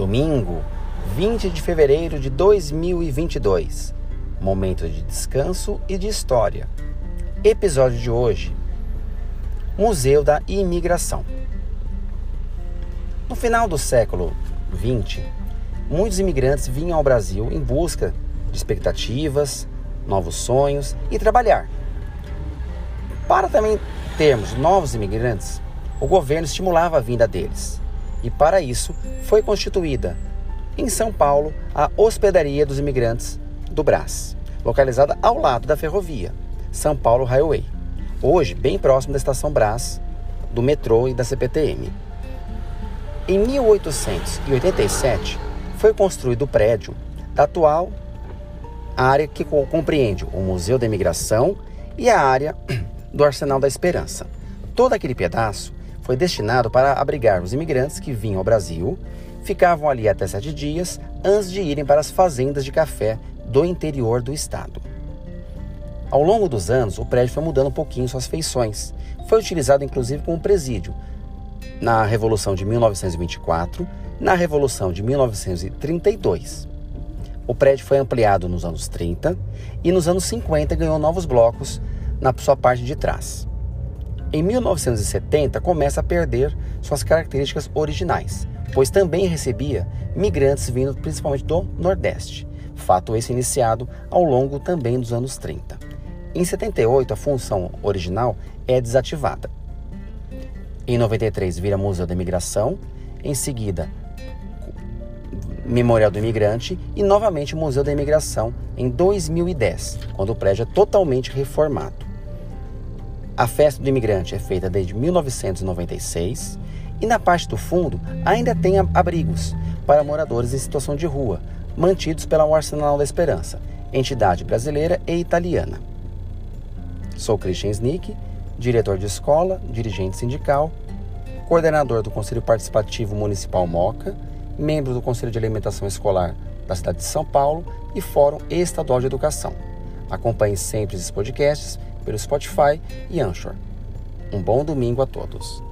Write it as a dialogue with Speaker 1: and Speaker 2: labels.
Speaker 1: Domingo, 20 de fevereiro de 2022. Momento de descanso e de história. Episódio de hoje: Museu da Imigração. No final do século 20, muitos imigrantes vinham ao Brasil em busca de expectativas, novos sonhos e trabalhar. Para também termos novos imigrantes, o governo estimulava a vinda deles. E para isso foi constituída em São Paulo a Hospedaria dos Imigrantes do Brás, localizada ao lado da ferrovia São Paulo Highway, hoje bem próximo da estação Brás, do metrô e da CPTM. Em 1887 foi construído o prédio da atual área que compreende o Museu da Imigração e a área do Arsenal da Esperança. Todo aquele pedaço foi destinado para abrigar os imigrantes que vinham ao Brasil, ficavam ali até sete dias antes de irem para as fazendas de café do interior do estado. Ao longo dos anos, o prédio foi mudando um pouquinho suas feições. Foi utilizado inclusive como presídio na Revolução de 1924, na Revolução de 1932. O prédio foi ampliado nos anos 30 e nos anos 50 ganhou novos blocos na sua parte de trás. Em 1970 começa a perder suas características originais, pois também recebia migrantes vindo principalmente do Nordeste, fato esse iniciado ao longo também dos anos 30. Em 78 a função original é desativada. Em 93 vira Museu da Imigração, em seguida Memorial do Imigrante e novamente Museu da Imigração em 2010, quando o prédio é totalmente reformado. A festa do imigrante é feita desde 1996 e na parte do fundo ainda tem abrigos para moradores em situação de rua, mantidos pela Arsenal da Esperança, entidade brasileira e italiana. Sou Christian Snick, diretor de escola, dirigente sindical, coordenador do Conselho Participativo Municipal Moca, membro do Conselho de Alimentação Escolar da cidade de São Paulo e Fórum Estadual de Educação. Acompanhe sempre esses podcasts pelo Spotify e Anchor. Um bom domingo a todos.